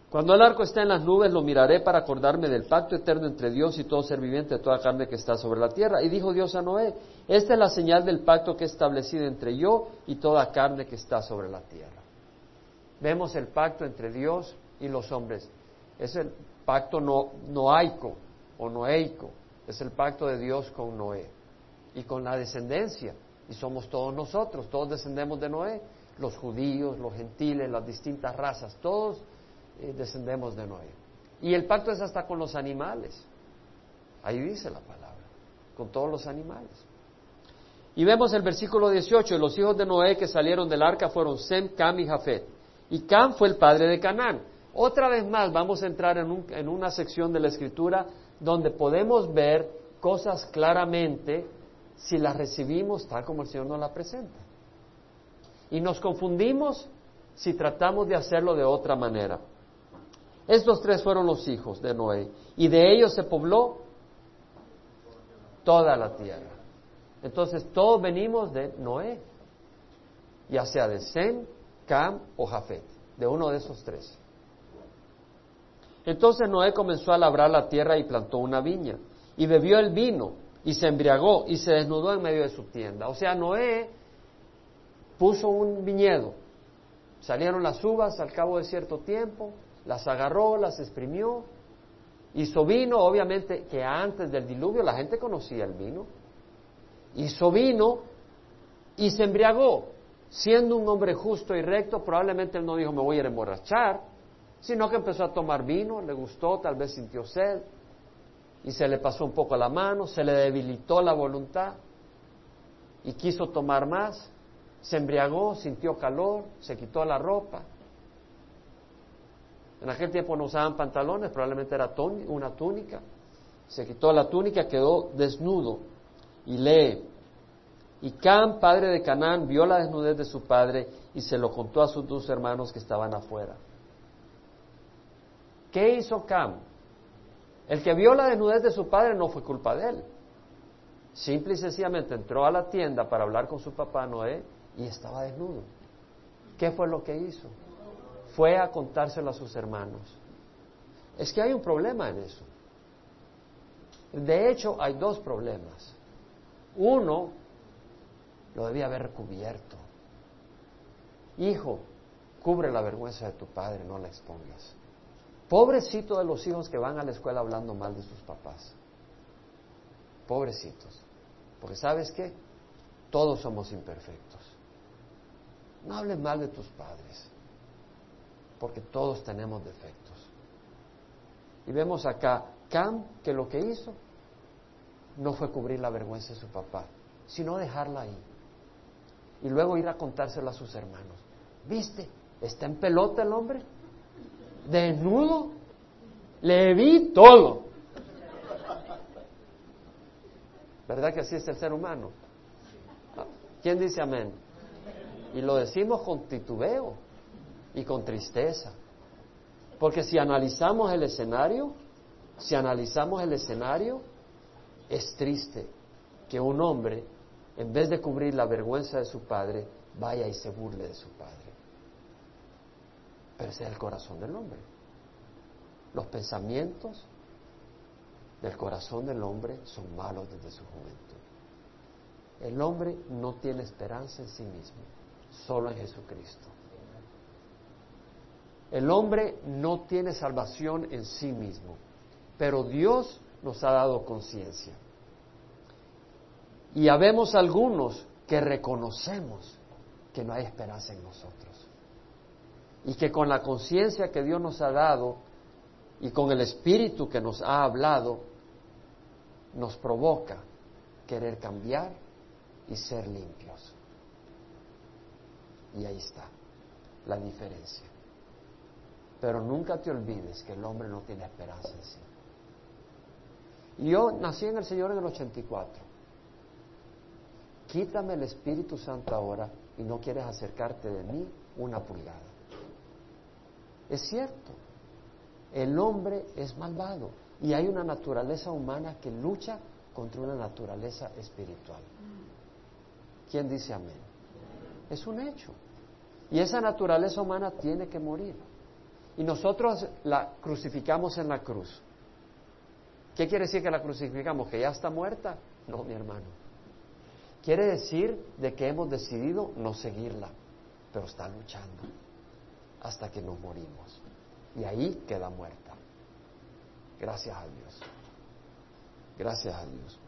Cuando el arco esté en las nubes, lo miraré para acordarme del pacto eterno entre Dios y todo ser viviente toda carne que está sobre la tierra. Y dijo Dios a Noé, esta es la señal del pacto que he establecido entre yo y toda carne que está sobre la tierra. Vemos el pacto entre Dios y los hombres. Es el pacto no, noaico o noeico. Es el pacto de Dios con Noé y con la descendencia. Y somos todos nosotros, todos descendemos de Noé. Los judíos, los gentiles, las distintas razas, todos eh, descendemos de Noé. Y el pacto es hasta con los animales. Ahí dice la palabra, con todos los animales. Y vemos el versículo 18, los hijos de Noé que salieron del arca fueron Sem, Cam y Jafet. Y Cam fue el padre de Canaán. Otra vez más vamos a entrar en, en una sección de la escritura donde podemos ver cosas claramente si las recibimos tal como el Señor nos la presenta. Y nos confundimos si tratamos de hacerlo de otra manera. Estos tres fueron los hijos de Noé y de ellos se pobló toda la tierra. Entonces todos venimos de Noé, ya sea de Sem, Cam o Jafet, de uno de esos tres. Entonces Noé comenzó a labrar la tierra y plantó una viña, y bebió el vino, y se embriagó, y se desnudó en medio de su tienda. O sea, Noé puso un viñedo, salieron las uvas al cabo de cierto tiempo, las agarró, las exprimió, hizo vino, obviamente que antes del diluvio la gente conocía el vino, hizo vino y se embriagó. Siendo un hombre justo y recto, probablemente él no dijo me voy a emborrachar, sino que empezó a tomar vino, le gustó, tal vez sintió sed, y se le pasó un poco la mano, se le debilitó la voluntad y quiso tomar más, se embriagó, sintió calor, se quitó la ropa. En aquel tiempo no usaban pantalones, probablemente era una túnica. Se quitó la túnica, quedó desnudo. Y lee, y Cam, padre de Canaán, vio la desnudez de su padre y se lo contó a sus dos hermanos que estaban afuera. ¿Qué hizo Cam? El que vio la desnudez de su padre no fue culpa de él. Simple y sencillamente entró a la tienda para hablar con su papá Noé y estaba desnudo. ¿Qué fue lo que hizo? Fue a contárselo a sus hermanos. Es que hay un problema en eso. De hecho, hay dos problemas. Uno, lo debía haber cubierto. Hijo, cubre la vergüenza de tu padre, no la expongas. Pobrecito de los hijos que van a la escuela hablando mal de sus papás. Pobrecitos. Porque sabes qué? Todos somos imperfectos. No hables mal de tus padres. Porque todos tenemos defectos. Y vemos acá, Cam, que lo que hizo no fue cubrir la vergüenza de su papá, sino dejarla ahí. Y luego ir a contárselo a sus hermanos. ¿Viste? ¿Está en pelota el hombre? desnudo, le vi todo. ¿Verdad que así es el ser humano? ¿Quién dice amén? Y lo decimos con titubeo y con tristeza. Porque si analizamos el escenario, si analizamos el escenario, es triste que un hombre, en vez de cubrir la vergüenza de su padre, vaya y se burle de su padre. Pero ese es el corazón del hombre. Los pensamientos del corazón del hombre son malos desde su juventud. El hombre no tiene esperanza en sí mismo, solo en Jesucristo. El hombre no tiene salvación en sí mismo, pero Dios nos ha dado conciencia. Y habemos algunos que reconocemos que no hay esperanza en nosotros y que con la conciencia que Dios nos ha dado y con el espíritu que nos ha hablado, nos provoca querer cambiar y ser limpios. Y ahí está la diferencia. Pero nunca te olvides que el hombre no tiene esperanza en sí. Yo nací en el Señor en el 84. Quítame el Espíritu Santo ahora y no quieres acercarte de mí una pulgada. Es cierto, el hombre es malvado y hay una naturaleza humana que lucha contra una naturaleza espiritual. ¿Quién dice amén? Es un hecho. Y esa naturaleza humana tiene que morir. Y nosotros la crucificamos en la cruz. ¿Qué quiere decir que la crucificamos? ¿Que ya está muerta? No, mi hermano. Quiere decir de que hemos decidido no seguirla, pero está luchando hasta que nos morimos. Y ahí queda muerta. Gracias a Dios. Gracias a Dios.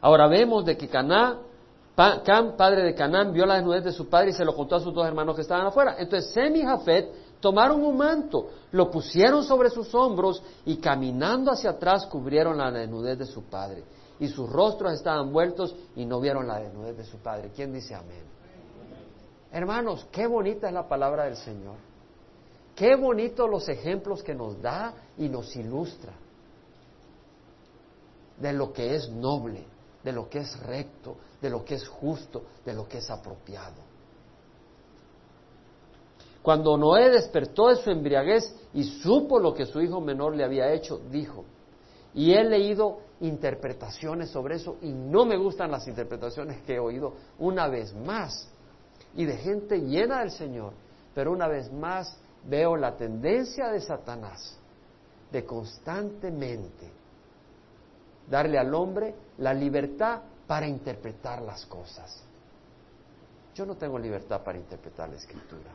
Ahora vemos de que Caná, Cam, padre de Canaán, vio la desnudez de su padre y se lo contó a sus dos hermanos que estaban afuera. Entonces Sem y Jafet tomaron un manto, lo pusieron sobre sus hombros y caminando hacia atrás cubrieron la desnudez de su padre. Y sus rostros estaban vueltos y no vieron la desnudez de su padre. ¿Quién dice amén? Hermanos, qué bonita es la palabra del Señor. Qué bonitos los ejemplos que nos da y nos ilustra de lo que es noble, de lo que es recto, de lo que es justo, de lo que es apropiado. Cuando Noé despertó de su embriaguez y supo lo que su hijo menor le había hecho, dijo, y he leído interpretaciones sobre eso y no me gustan las interpretaciones que he oído una vez más y de gente llena del Señor. Pero una vez más veo la tendencia de Satanás de constantemente darle al hombre la libertad para interpretar las cosas. Yo no tengo libertad para interpretar la escritura.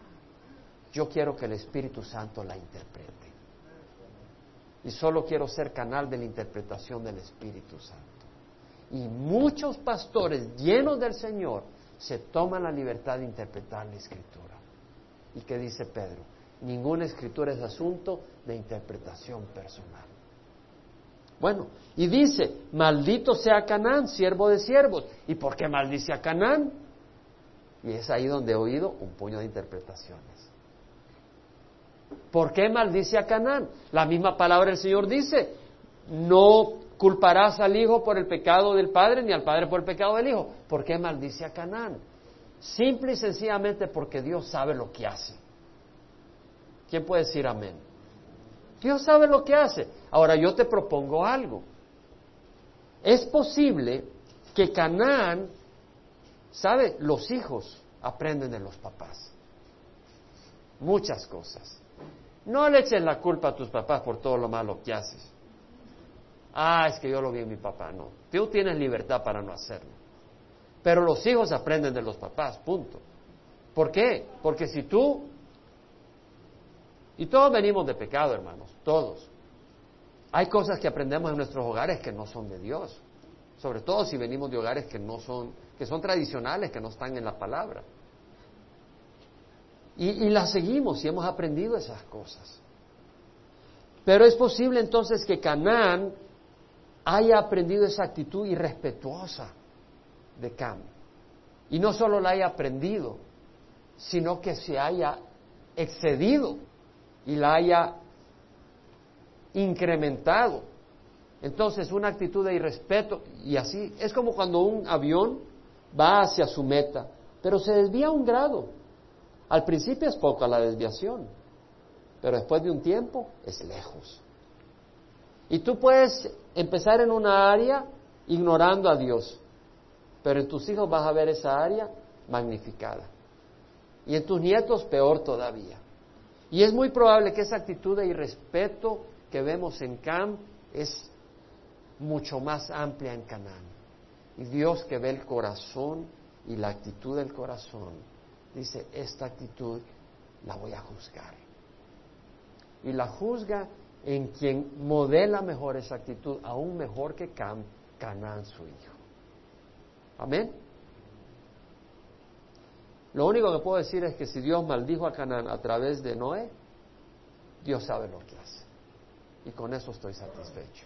Yo quiero que el Espíritu Santo la interprete. Y solo quiero ser canal de la interpretación del Espíritu Santo. Y muchos pastores llenos del Señor se toma la libertad de interpretar la escritura. ¿Y qué dice Pedro? Ninguna escritura es asunto de interpretación personal. Bueno, y dice, maldito sea Canaán, siervo de siervos. ¿Y por qué maldice a Canaán? Y es ahí donde he oído un puño de interpretaciones. ¿Por qué maldice a Canaán? La misma palabra el Señor dice, no culparás al hijo por el pecado del padre ni al padre por el pecado del hijo. ¿Por qué maldice a Canaán? Simple y sencillamente porque Dios sabe lo que hace. ¿Quién puede decir amén? Dios sabe lo que hace. Ahora yo te propongo algo. Es posible que Canaán, ¿sabe? Los hijos aprenden de los papás. Muchas cosas. No le eches la culpa a tus papás por todo lo malo que haces. Ah, es que yo lo vi en mi papá. No. Tú tienes libertad para no hacerlo. Pero los hijos aprenden de los papás, punto. ¿Por qué? Porque si tú y todos venimos de pecado, hermanos, todos. Hay cosas que aprendemos en nuestros hogares que no son de Dios, sobre todo si venimos de hogares que no son, que son tradicionales, que no están en la palabra. Y, las seguimos y hemos aprendido esas cosas. Pero es posible entonces que Canaán haya aprendido esa actitud irrespetuosa de Cam. Y no solo la haya aprendido, sino que se haya excedido y la haya incrementado. Entonces, una actitud de irrespeto y así es como cuando un avión va hacia su meta, pero se desvía un grado. Al principio es poca la desviación, pero después de un tiempo es lejos. Y tú puedes empezar en una área ignorando a Dios, pero en tus hijos vas a ver esa área magnificada. Y en tus nietos peor todavía. Y es muy probable que esa actitud de irrespeto que vemos en Cam es mucho más amplia en Canaán. Y Dios que ve el corazón y la actitud del corazón, dice, esta actitud la voy a juzgar. Y la juzga en quien modela mejor esa actitud, aún mejor que Cam, Canaán su hijo. Amén. Lo único que puedo decir es que si Dios maldijo a Canaán a través de Noé, Dios sabe lo que hace. Y con eso estoy satisfecho.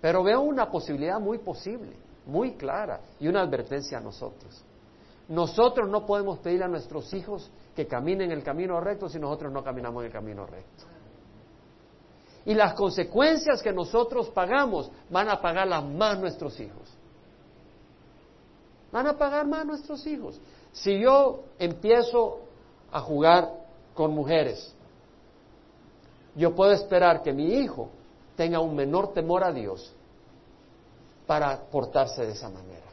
Pero veo una posibilidad muy posible, muy clara, y una advertencia a nosotros. Nosotros no podemos pedir a nuestros hijos que caminen el camino recto si nosotros no caminamos en el camino recto. Y las consecuencias que nosotros pagamos van a pagarlas más nuestros hijos. Van a pagar más nuestros hijos. Si yo empiezo a jugar con mujeres, yo puedo esperar que mi hijo tenga un menor temor a Dios para portarse de esa manera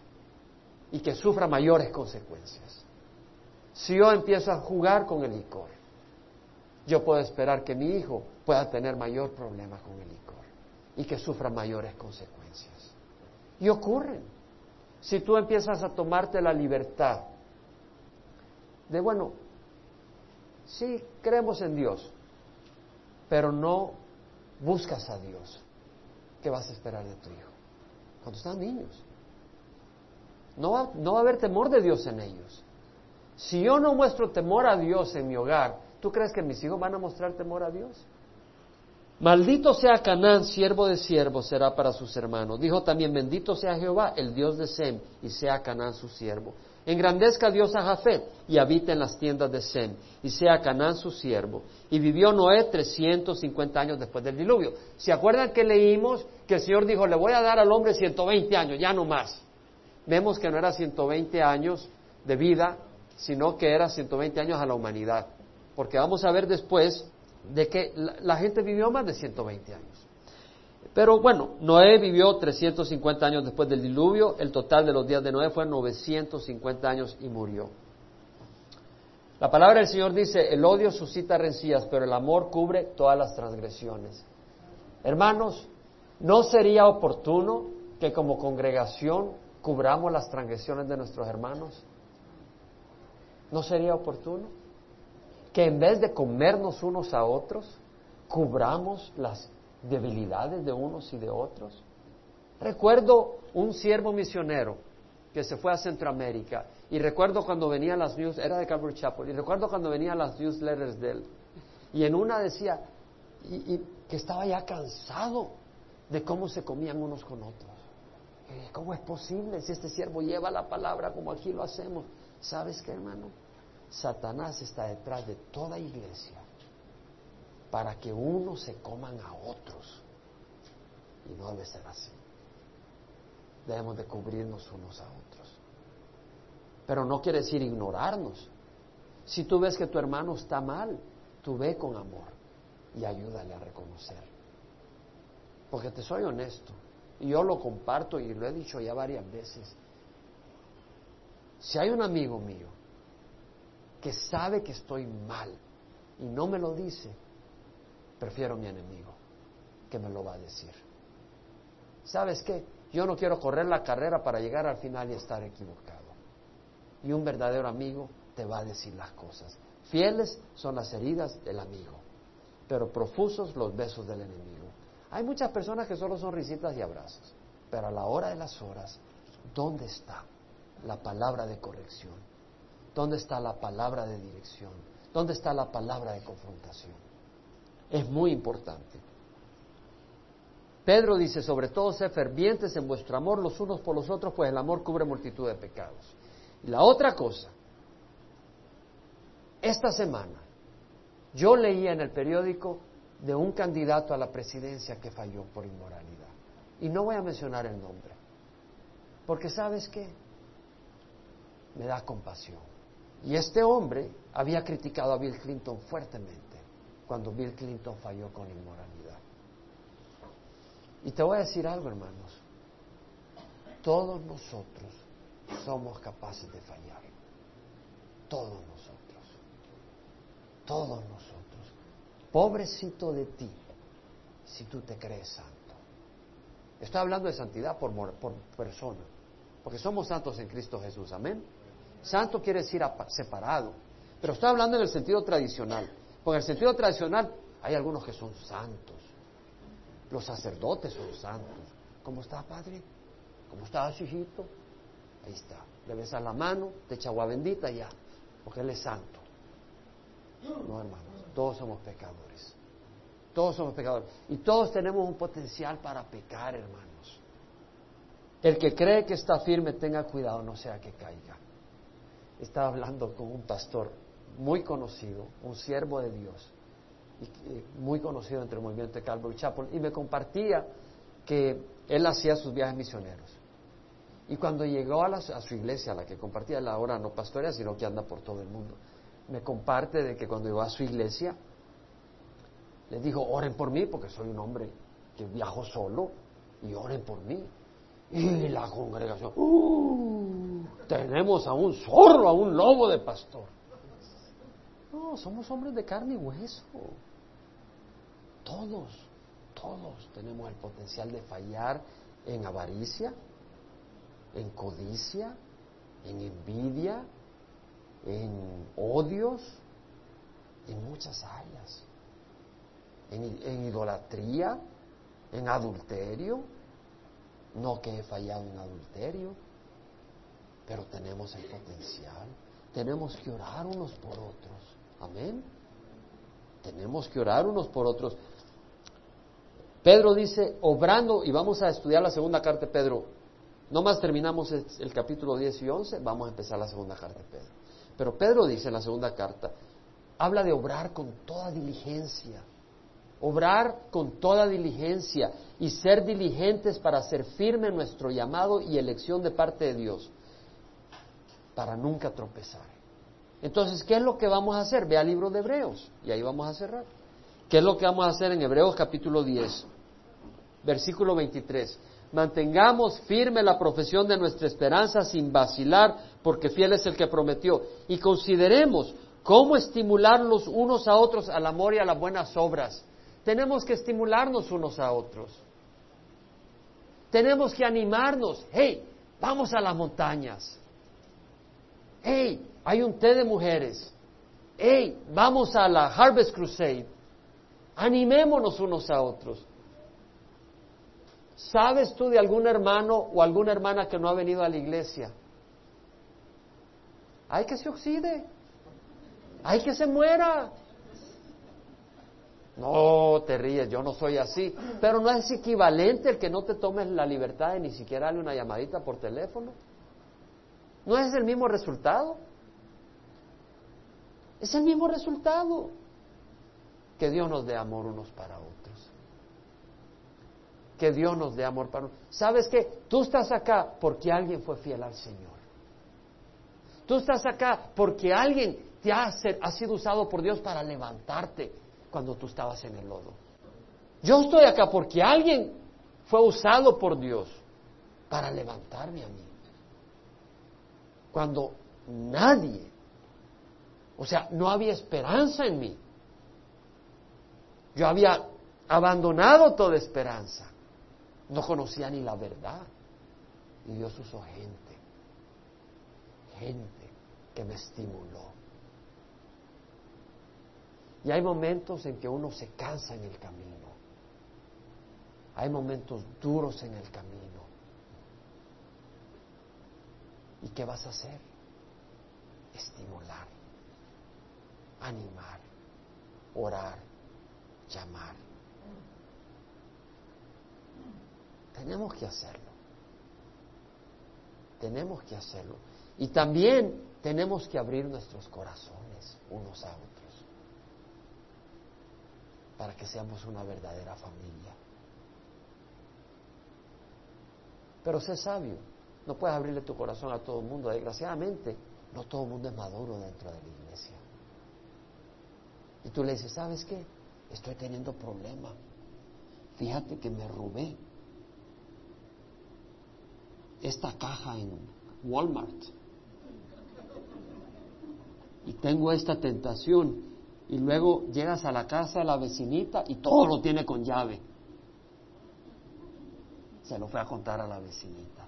y que sufra mayores consecuencias. Si yo empiezo a jugar con el licor, yo puedo esperar que mi hijo pueda tener mayor problema con el licor y que sufra mayores consecuencias. Y ocurren. Si tú empiezas a tomarte la libertad de, bueno, sí, creemos en Dios, pero no buscas a Dios, ¿qué vas a esperar de tu hijo? Cuando están niños. No va, no va a haber temor de Dios en ellos. Si yo no muestro temor a Dios en mi hogar, ¿tú crees que mis hijos van a mostrar temor a Dios? Maldito sea Canaán, siervo de siervos será para sus hermanos. Dijo también, bendito sea Jehová, el Dios de Sem, y sea Canaán su siervo. Engrandezca Dios a Jafet y habita en las tiendas de Sem, y sea Canaán su siervo. Y vivió Noé 350 años después del diluvio. ¿Se acuerdan que leímos que el Señor dijo, le voy a dar al hombre 120 años, ya no más? Vemos que no era 120 años de vida, sino que era 120 años a la humanidad. Porque vamos a ver después de que la, gente vivió más de 120 años. Pero bueno, Noé vivió 350 años después del diluvio, el total de los días de Noé fue 950 años y murió. La palabra del Señor dice, el odio suscita rencillas, pero el amor cubre todas las transgresiones. Hermanos, ¿no sería oportuno que como congregación cubramos las transgresiones de nuestros hermanos? ¿No sería oportuno? que en vez de comernos unos a otros, cubramos las debilidades de unos y de otros. Recuerdo un siervo misionero que se fue a Centroamérica y recuerdo cuando venían las news, era de Calvary Chapel, y recuerdo cuando venían las newsletters de él. Y en una decía y, que estaba ya cansado de cómo se comían unos con otros. ¿Cómo es posible si este siervo lleva la palabra como aquí lo hacemos? ¿Sabes qué, hermano? Satanás está detrás de toda iglesia para que unos se coman a otros. Y no debe ser así. Debemos de cubrirnos unos a otros. Pero no quiere decir ignorarnos. Si tú ves que tu hermano está mal, tú ve con amor y ayúdale a reconocer. Porque te soy honesto, y yo lo comparto y lo he dicho ya varias veces. Si hay un amigo mío que sabe que estoy mal y no me lo dice, prefiero mi enemigo que me lo va a decir. ¿Sabes qué? Yo no quiero correr la carrera para llegar al final y estar equivocado. Y un verdadero amigo te va a decir las cosas. Fieles son las heridas del amigo, pero profusos los besos del enemigo. Hay muchas personas que solo son risitas y abrazos, pero a la hora de las horas, ¿dónde está la palabra de corrección? ¿Dónde está la palabra de dirección? ¿Dónde está la palabra de confrontación? Es muy importante. Pedro dice, sobre todo, sé fervientes en vuestro amor los unos por los otros, pues el amor cubre multitud de pecados. Y la otra cosa, esta semana yo leía en el periódico de un candidato a la presidencia que falló por inmoralidad. Y no voy a mencionar el nombre, porque sabes qué, me da compasión. Y este hombre había criticado a Bill Clinton fuertemente cuando Bill Clinton falló con inmoralidad. Y te voy a decir algo, hermanos. Todos nosotros somos capaces de fallar. Todos nosotros. Todos nosotros. Pobrecito de ti si tú te crees santo. Estoy hablando de santidad por, por persona, porque somos santos en Cristo Jesús, amén. Santo quiere decir separado, pero estoy hablando en el sentido tradicional, porque en el sentido tradicional hay algunos que son santos, los sacerdotes son santos. ¿Cómo está, padre? ¿Cómo está, hijito? Ahí está. Le besas la mano, te echa agua bendita ya, porque él es santo. No, hermano. Todos somos pecadores. Todos somos pecadores. Y todos tenemos un potencial para pecar, hermanos. El que cree que está firme, tenga cuidado, no sea que caiga. Estaba hablando con un pastor muy conocido, un siervo de Dios, muy conocido entre el movimiento de Calvary Chapel, y me compartía que él hacía sus viajes misioneros. Y cuando llegó a, su iglesia, a la que compartía, la ahora no pastorea, sino que anda por todo el mundo, me comparte de que cuando llegó a su iglesia, le dijo, oren por mí, porque soy un hombre que viajo solo, y oren por mí. Y la congregación, uh, tenemos a un zorro, a un lobo de pastor. No, somos hombres de carne y hueso. Todos, todos tenemos el potencial de fallar en avaricia, en codicia, en envidia, en odios, en muchas áreas, en, idolatría, en adulterio. No que he fallado en adulterio, pero tenemos el potencial. Tenemos que orar unos por otros. Amén. Tenemos que orar unos por otros. Pedro dice, obrando, y vamos a estudiar la segunda carta de Pedro. No más terminamos el capítulo 10 y 11, vamos a empezar la segunda carta de Pedro. Pero Pedro dice en la segunda carta, habla de obrar con toda diligencia, obrar con toda diligencia y ser diligentes para ser firme nuestro llamado y elección de parte de Dios, para nunca tropezar. Entonces, ¿qué es lo que vamos a hacer? Ve al libro de Hebreos y ahí vamos a cerrar. ¿Qué es lo que vamos a hacer en Hebreos capítulo 10, versículo 23? Mantengamos firme la profesión de nuestra esperanza sin vacilar, porque fiel es el que prometió. Y consideremos cómo estimular los unos a otros al amor y a las buenas obras. Tenemos que estimularnos unos a otros. Tenemos que animarnos. Hey, vamos a las montañas. Hey, hay un té de mujeres. Hey, vamos a la Harvest Crusade. Animémonos unos a otros. ¿Sabes tú de algún hermano o alguna hermana que no ha venido a la iglesia? Hay que se oxide. Hay que se muera. No, te ríes, yo no soy así. Pero no es equivalente el que no te tomes la libertad de ni siquiera darle una llamadita por teléfono. ¿No es el mismo resultado? Es el mismo resultado. Que Dios nos dé amor unos para otros. Que Dios nos dé amor para otros. ¿Sabes qué? Tú estás acá porque alguien fue fiel al Señor. Tú estás acá porque alguien te ha, ha sido usado por Dios para levantarte cuando tú estabas en el lodo. Yo estoy acá porque alguien fue usado por Dios para levantarme a mí. Cuando nadie, o sea, no había esperanza en mí. Yo había abandonado toda esperanza. No conocía ni la verdad. Y Dios usó gente, gente que me estimuló. Y hay momentos en que uno se cansa en el camino. Hay momentos duros en el camino. ¿Y qué vas a hacer? Estimular, animar, orar, llamar. Tenemos que hacerlo. Tenemos que hacerlo. Y también tenemos que abrir nuestros corazones unos a otros para que seamos una verdadera familia. Pero sé sabio, no puedes abrirle tu corazón a todo el mundo. Desgraciadamente, no todo el mundo es maduro dentro de la iglesia. Y tú le dices, ¿sabes qué? Estoy teniendo problemas. Fíjate que me robé esta caja en Walmart. Y tengo esta tentación y luego llegas a la casa de la vecinita y todo lo tiene con llave. Se lo fue a contar a la vecinita.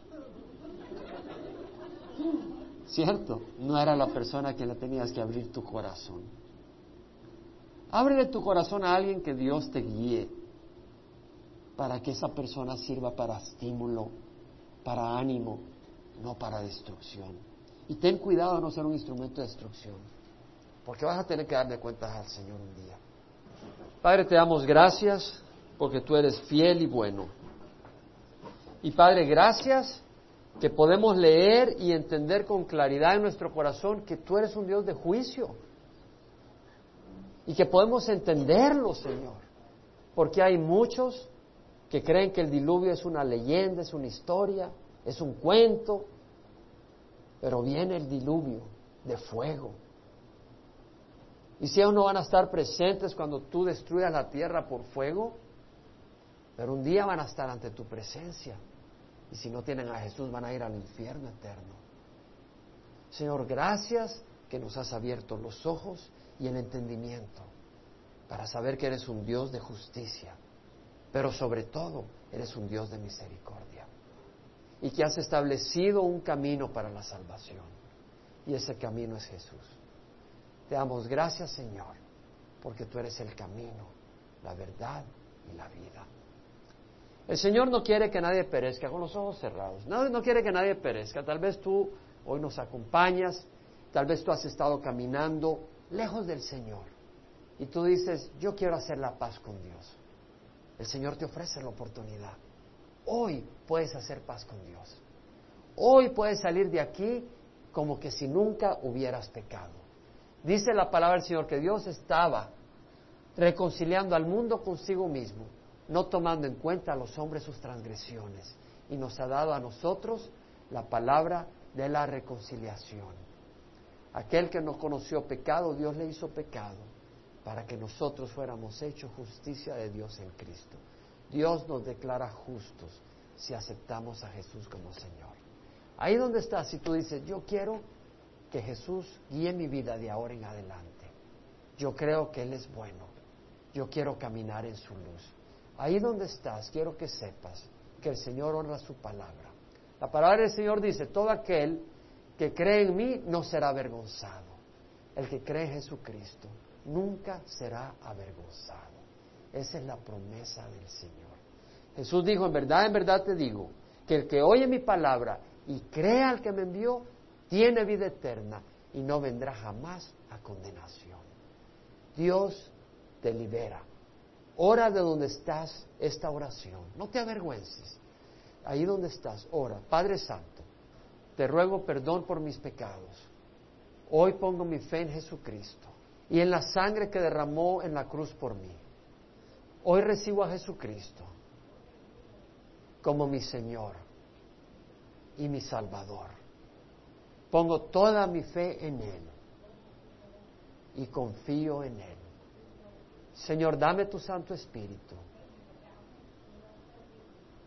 ¿Cierto? No era la persona que le tenías que abrir tu corazón. Ábrele tu corazón a alguien que Dios te guíe para que esa persona sirva para estímulo, para ánimo, no para destrucción. Y ten cuidado de no ser un instrumento de destrucción. Porque vas a tener que darle cuentas al Señor un día. Padre, te damos gracias porque tú eres fiel y bueno. Y Padre, gracias que podemos leer y entender con claridad en nuestro corazón que tú eres un Dios de juicio. Y que podemos entenderlo, Señor. Porque hay muchos que creen que el diluvio es una leyenda, es una historia, es un cuento. Pero viene el diluvio de fuego y si ellos no van a estar presentes cuando tú destruyas la tierra por fuego, pero un día van a estar ante tu presencia. Y si no tienen a Jesús, van a ir al infierno eterno. Señor, gracias que nos has abierto los ojos y el entendimiento para saber que eres un Dios de justicia, pero sobre todo eres un Dios de misericordia y que has establecido un camino para la salvación. Y ese camino es Jesús. Te damos gracias, Señor, porque tú eres el camino, la verdad y la vida. El Señor no quiere que nadie perezca con los ojos cerrados. No, no quiere que nadie perezca. Tal vez tú hoy nos acompañas, tal vez tú has estado caminando lejos del Señor y tú dices, yo quiero hacer la paz con Dios. El Señor te ofrece la oportunidad. Hoy puedes hacer paz con Dios. Hoy puedes salir de aquí como que si nunca hubieras pecado. Dice la palabra del Señor que Dios estaba reconciliando al mundo consigo mismo, no tomando en cuenta a los hombres sus transgresiones, y nos ha dado a nosotros la palabra de la reconciliación. Aquel que no conoció pecado, Dios le hizo pecado para que nosotros fuéramos hechos justicia de Dios en Cristo. Dios nos declara justos si aceptamos a Jesús como Señor. Ahí donde estás, si tú dices, yo quiero que Jesús guíe mi vida de ahora en adelante. Yo creo que Él es bueno. Yo quiero caminar en su luz. Ahí donde estás, quiero que sepas que el Señor honra su palabra. La palabra del Señor dice, todo aquel que cree en mí no será avergonzado. El que cree en Jesucristo nunca será avergonzado. Esa es la promesa del Señor. Jesús dijo, en verdad, en verdad te digo, que el que oye mi palabra y crea al que me envió, tiene vida eterna y no vendrá jamás a condenación. Dios te libera Ora de donde estás esta oración. No te avergüences. Ahí donde estás, ora. Padre Santo, te ruego perdón por mis pecados. Hoy pongo mi fe en Jesucristo y en la sangre que derramó en la cruz por mí. Hoy recibo a Jesucristo como mi Señor y mi Salvador. Pongo toda mi fe en Él y confío en Él. Señor, dame tu Santo Espíritu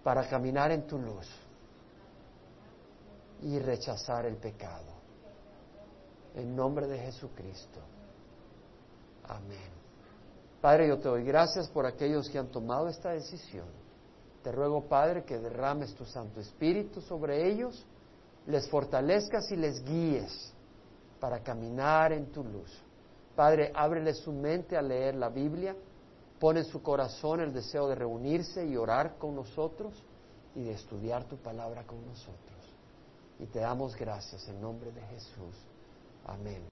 para caminar en tu luz y rechazar el pecado. En nombre de Jesucristo. Amén. Padre, yo te doy gracias por aquellos que han tomado esta decisión. Te ruego, Padre, que derrames tu Santo Espíritu sobre ellos, les fortalezcas y les guíes para caminar en tu luz. Padre, ábrele su mente a leer la Biblia, pone en su corazón el deseo de reunirse y orar con nosotros y de estudiar tu palabra con nosotros. Y te damos gracias en nombre de Jesús. Amén.